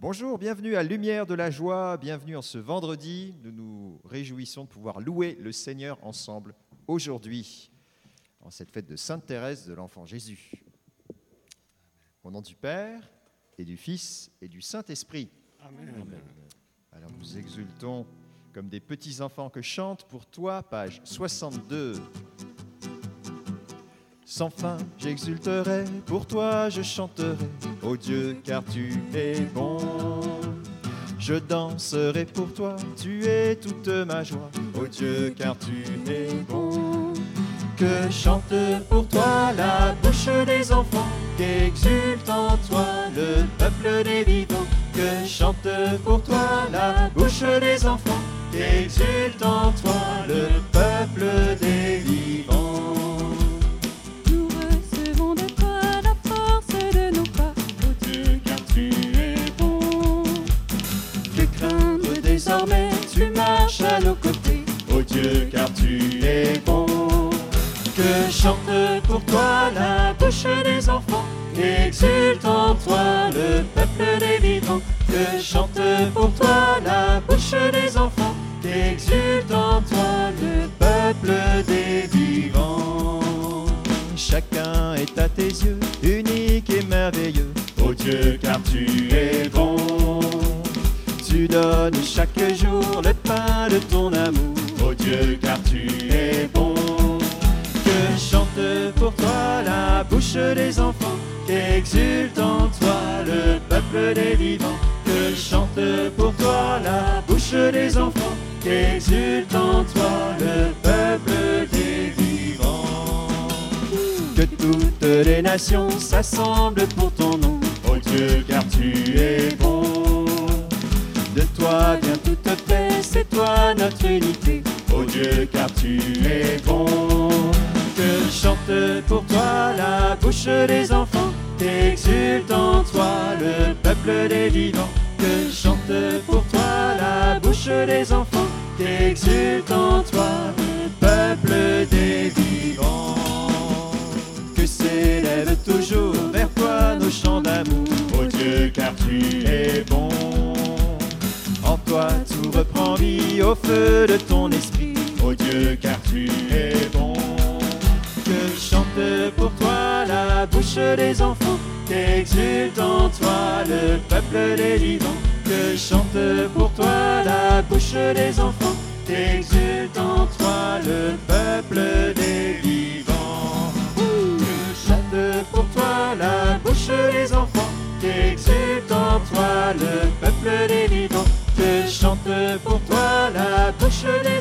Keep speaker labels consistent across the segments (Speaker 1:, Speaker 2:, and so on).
Speaker 1: Bonjour, bienvenue à Lumière de la Joie, bienvenue en ce vendredi. Nous nous réjouissons de pouvoir louer le Seigneur ensemble aujourd'hui, en cette fête de Sainte Thérèse de l'Enfant Jésus. Au nom du Père et du Fils et du Saint-Esprit.
Speaker 2: Amen.
Speaker 1: Alors nous exultons comme des petits enfants que chantent pour toi, page 62. Sans fin, j'exulterai, pour toi je chanterai, ô Dieu, car tu es bon. Je danserai pour toi, tu es toute ma joie, ô Dieu, car tu es bon. Que chante pour toi la bouche des enfants, qu'exulte en toi le peuple des vivants. Que chante pour toi la bouche des enfants, qu'exulte en toi le peuple des désormais, tu marches à nos côtés, ô Dieu, car tu es bon. Que chante pour toi la bouche des enfants, exulte en toi le peuple des vivants. Que chante pour toi la bouche des enfants, exulte en toi le peuple des vivants. Chacun est à tes yeux, unique et merveilleux, ô Dieu, car tu es bon. Tu donnes chaque jour le pain de ton amour, ô Dieu, car tu es bon. Que chante pour toi la bouche des enfants, qu'exulte en toi le peuple des vivants. Que chante pour toi la bouche des enfants, qu'exulte en toi le peuple des vivants. Que toutes les nations s'assemblent Car tu es bon. Que chante pour toi la bouche des enfants, qu'exulte en toi le peuple des vivants. Que chante pour toi la bouche des enfants, qu'exulte en toi le peuple des vivants que s'élèvent toujours vers toi nos chants d'amour, ô Dieu, car tu es bon. En toi tout reprend vie au feu de ton esprit, tu es bon. Que chante pour toi la bouche des enfants, qu'exulte en toi le peuple des vivants. Que chante pour toi la bouche des enfants, qu'exulte en toi le peuple des vivants. Que chante pour toi la bouche des enfants, qu'exulte en toi le peuple des vivants. Que chante pour toi la bouche des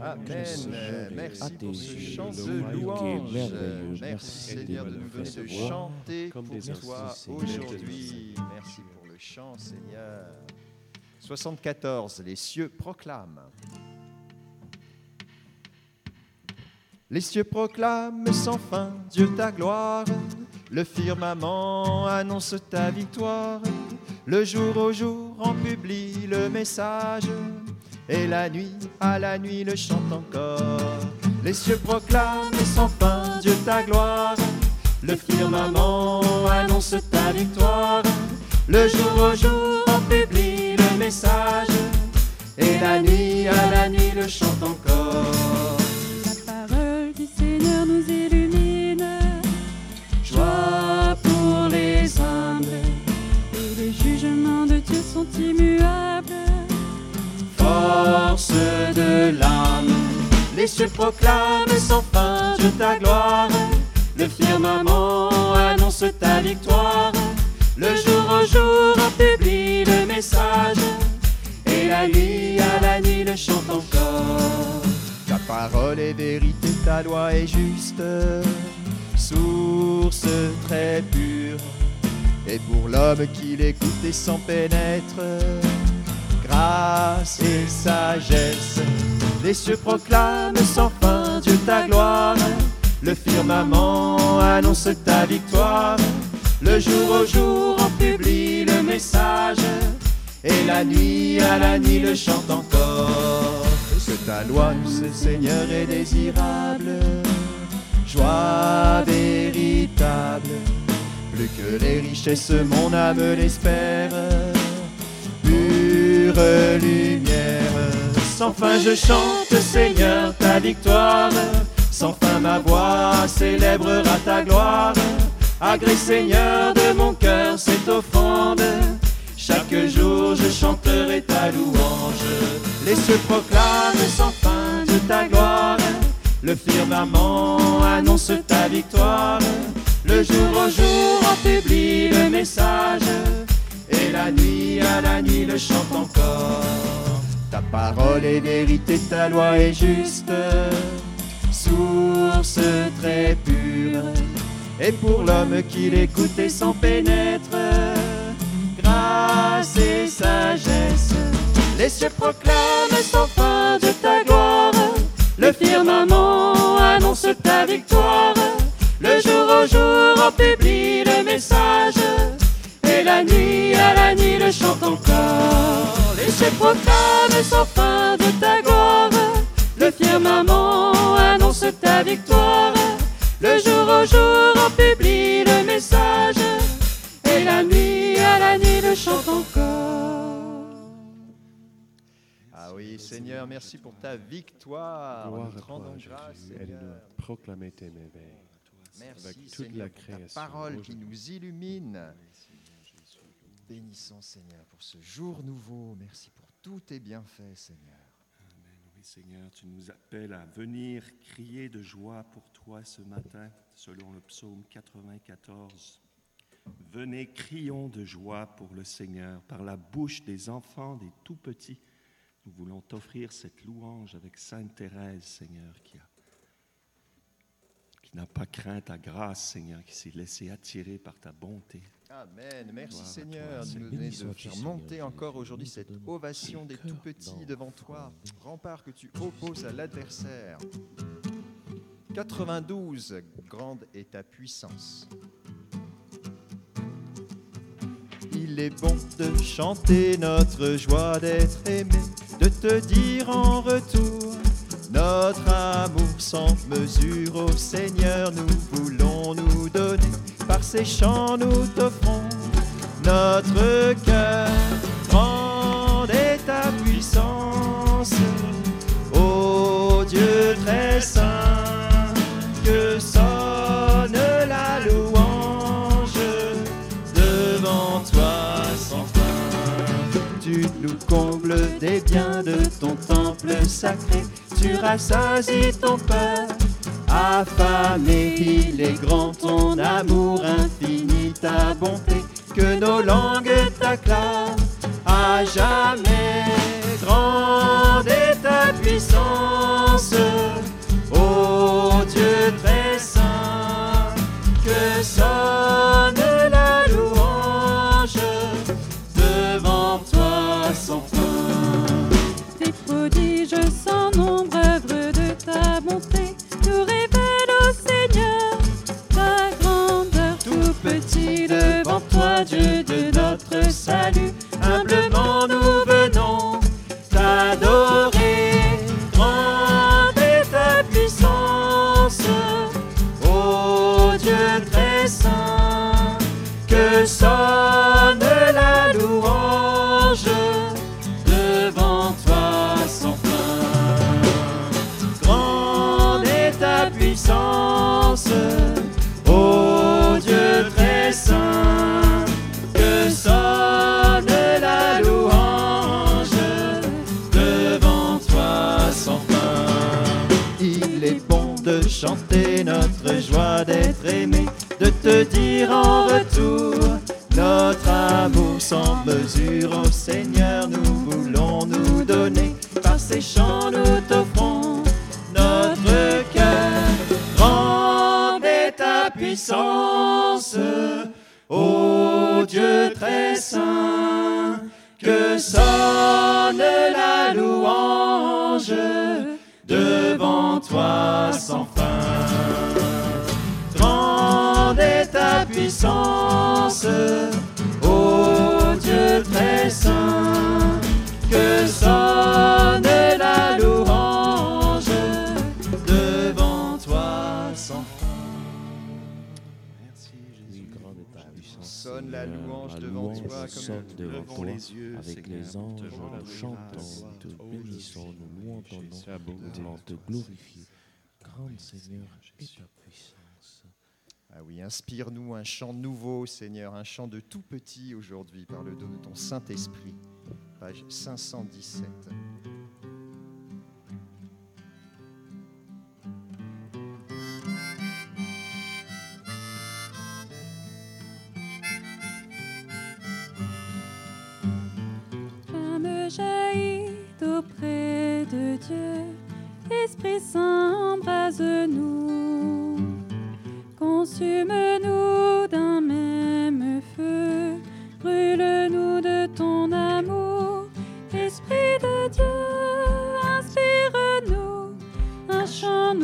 Speaker 1: Amen. Merci pour ce chant de louange. Merci Seigneur de nous de chanter pour toi aujourd'hui. Merci pour le chant Seigneur. 74. Les cieux proclament. Les cieux proclament sans fin Dieu ta gloire. Le firmament annonce ta victoire. Le jour au jour en publie le message. Et la nuit à la nuit le chante encore. Les cieux proclament sans fin Dieu ta gloire. Le firmament annonce ta victoire. Le jour au jour en publie le message. Et la nuit à la nuit le chante encore.
Speaker 3: Sont immuables.
Speaker 1: force de l'âme. Les cieux proclament sans fin Dieu ta gloire. Le firmament annonce ta victoire. Le jour au jour en publie le message. Et la nuit à la nuit le chante encore. Ta parole est vérité, ta loi est juste, source très pure. Et pour l'homme qui l'écoute et s'en pénètre, grâce et sagesse, les cieux proclament sans fin Dieu ta gloire. Le firmament annonce ta victoire. Le jour au jour on publie le message. Et la nuit à la nuit le chante encore. Que ta loi, nous, Seigneur, est désirable. Joie véritable. Plus que les richesses, mon âme l'espère. Pure lumière. Sans fin je chante, Seigneur, ta victoire. Sans fin ma voix célébrera ta gloire. Agré Seigneur de mon cœur cette offrande. Chaque jour je chanterai ta louange. Les cieux proclament sans fin de ta gloire. Le firmament annonce ta victoire. Le jour au jour publie le message. Et la nuit à la nuit le chante encore. Ta parole est vérité, ta loi est juste source très pure. Et pour l'homme qui l'écoute et s'en pénètre, grâce et sagesse, les cieux proclament sans fin de ta gloire. Le firmament annonce ta victoire. Le jour au jour on publie le message. Et la nuit à la nuit le chante encore. Les cieux proclament sans fin de ta gloire. Le firmament annonce ta victoire. Le jour au jour on publie le message. Et la nuit à la nuit le chante encore. Ah oui, Seigneur, merci pour ta victoire.
Speaker 2: Gloire
Speaker 1: Nous
Speaker 2: à
Speaker 1: te rendons
Speaker 2: toi,
Speaker 1: grâce. Seigneur.
Speaker 2: Proclamer tes merveilles.
Speaker 1: Merci,
Speaker 2: avec toute
Speaker 1: Seigneur,
Speaker 2: la
Speaker 1: pour
Speaker 2: création.
Speaker 1: ta parole qui nous illumine. Bénissons, Seigneur, pour ce jour nouveau. Merci pour tous tes bienfaits, Seigneur.
Speaker 4: Amen. Oui, Seigneur, tu nous appelles à venir crier de joie pour toi ce matin, selon le psaume 94. Venez, crions de joie pour le Seigneur, par la bouche des enfants, des tout petits. Nous voulons t'offrir cette louange avec Sainte Thérèse, Seigneur, qui a n'a pas craint ta grâce, Seigneur, qui s'est laissé attirer par ta bonté.
Speaker 1: Amen. Merci
Speaker 4: Gloire
Speaker 1: Seigneur
Speaker 4: toi,
Speaker 1: de nous donner de faire monter encore aujourd'hui cette ovation des
Speaker 2: cœur
Speaker 1: tout petits
Speaker 2: d'enfant.
Speaker 1: devant toi, rempart que tu opposes à l'adversaire. 92, grande est ta puissance. Il est bon de chanter notre joie d'être aimé, de te dire en retour notre amour sans mesure au Seigneur. Nous voulons nous donner, par ces chants nous t'offrons notre cœur. Grande est ta puissance, ô Dieu très saint, que sonne la louange devant toi sans fin. Tu nous combles des biens de ton temple sacré, tu rassasies ton peuple. Affamé, il est grand ton amour infini, ta bonté, que nos langues t'acclament à jamais. Grande est ta puissance, joie d'être aimé, de te dire en retour notre amour sans mesure. Au Seigneur, nous voulons nous donner. Par ces chants, nous t'offrons notre cœur.
Speaker 5: Grande est ta puissance, ô Dieu très saint. Que sonne la louange devant toi sans fin. Puissance, ô Dieu très saint, que sonne la louange devant toi sans fin.
Speaker 6: Merci Jésus.
Speaker 7: grande est ta puissance.
Speaker 4: Sonne la louange
Speaker 7: La
Speaker 4: devant
Speaker 7: louange
Speaker 4: toi comme
Speaker 7: devant toi.
Speaker 6: les yeux,
Speaker 7: Avec les anges, nous chantons, nous te
Speaker 6: Oh,
Speaker 7: bénissons, nous louons ton nom, nous voulons te glorifier. Grande Seigneur ta puissance.
Speaker 4: Ah oui, inspire-nous un chant nouveau, Seigneur, un chant de tout petit aujourd'hui par le dos de ton Saint-Esprit. Page 517.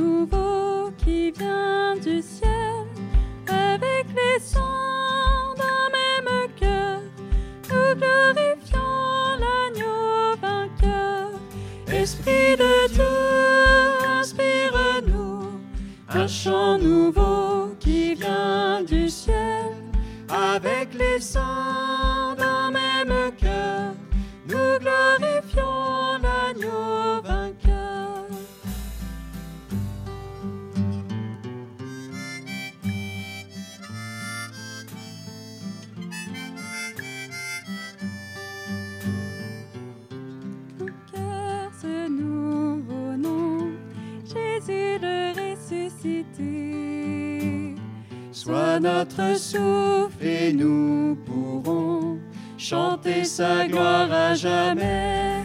Speaker 1: Nouveau qui vient du ciel, avec les sons d'un même cœur. Nous glorifions l'agneau vainqueur. Esprit de Dieu, inspire-nous un chant nouveau qui vient du ciel. Avec les sons Notre souffle et nous pourrons chanter sa gloire à jamais.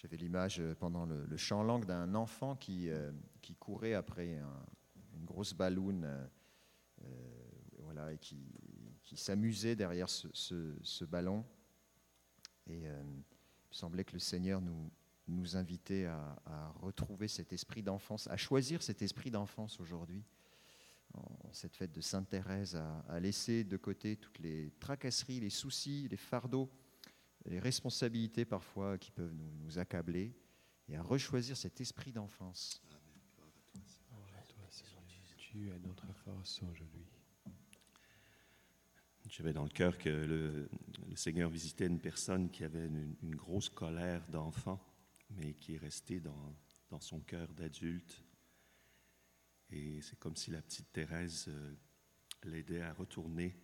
Speaker 4: J'avais l'image euh, pendant le, chant langue d'un enfant qui, euh, qui courait après un- une grosse balloune euh, voilà, et qui, qui s'amusait derrière ce, ce- ballon. Et euh, il semblait que le Seigneur nous, nous invitait à, retrouver cet esprit d'enfance, à choisir cet esprit d'enfance aujourd'hui, en, cette fête de Sainte Thérèse, à laisser de côté toutes les tracasseries, les soucis, les fardeaux les responsabilités parfois qui peuvent nous, nous accabler et à rechoisir cet esprit d'enfance.
Speaker 7: tu es notre force aujourd'hui.
Speaker 4: J'avais dans le cœur que le, le Seigneur visitait une personne qui avait une, une grosse colère d'enfant, mais qui est restée dans, dans son cœur d'adulte. Et c'est comme si la petite Thérèse euh, l'aidait à retourner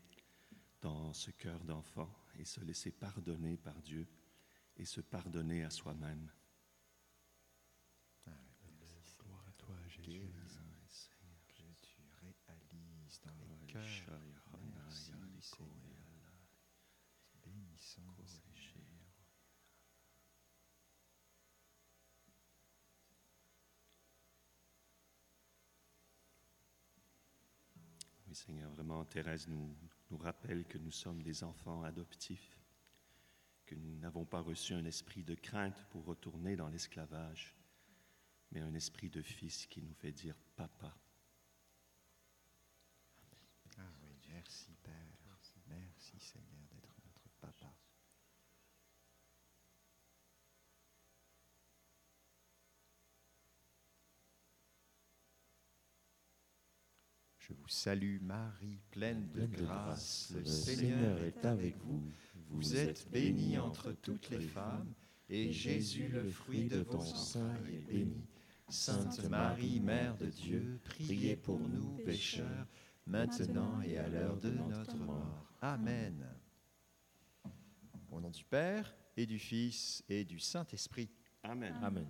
Speaker 4: dans ce cœur d'enfant et se laisser pardonner par Dieu et se pardonner à soi-même.
Speaker 7: Gloire à toi, Jésus.
Speaker 1: Que tu réalises dans les cœurs. Merci. Bénissons
Speaker 4: Oui, Seigneur, vraiment, Thérèse nous, nous rappelle que nous sommes des enfants adoptifs, que nous n'avons pas reçu un esprit de crainte pour retourner dans l'esclavage, mais un esprit de fils qui nous fait dire papa.
Speaker 1: Ah oui, merci Père. Merci Seigneur d'être notre papa. Je vous salue Marie, pleine de grâce. Le Seigneur est avec vous. Vous êtes bénie entre toutes les femmes, et Jésus, le fruit de ton sein, est béni. Sainte Marie, Mère de Dieu, priez pour nous pécheurs, maintenant et à l'heure de notre mort. Amen. Au nom du Père et du Fils et du Saint-Esprit.
Speaker 4: Amen.
Speaker 7: Amen.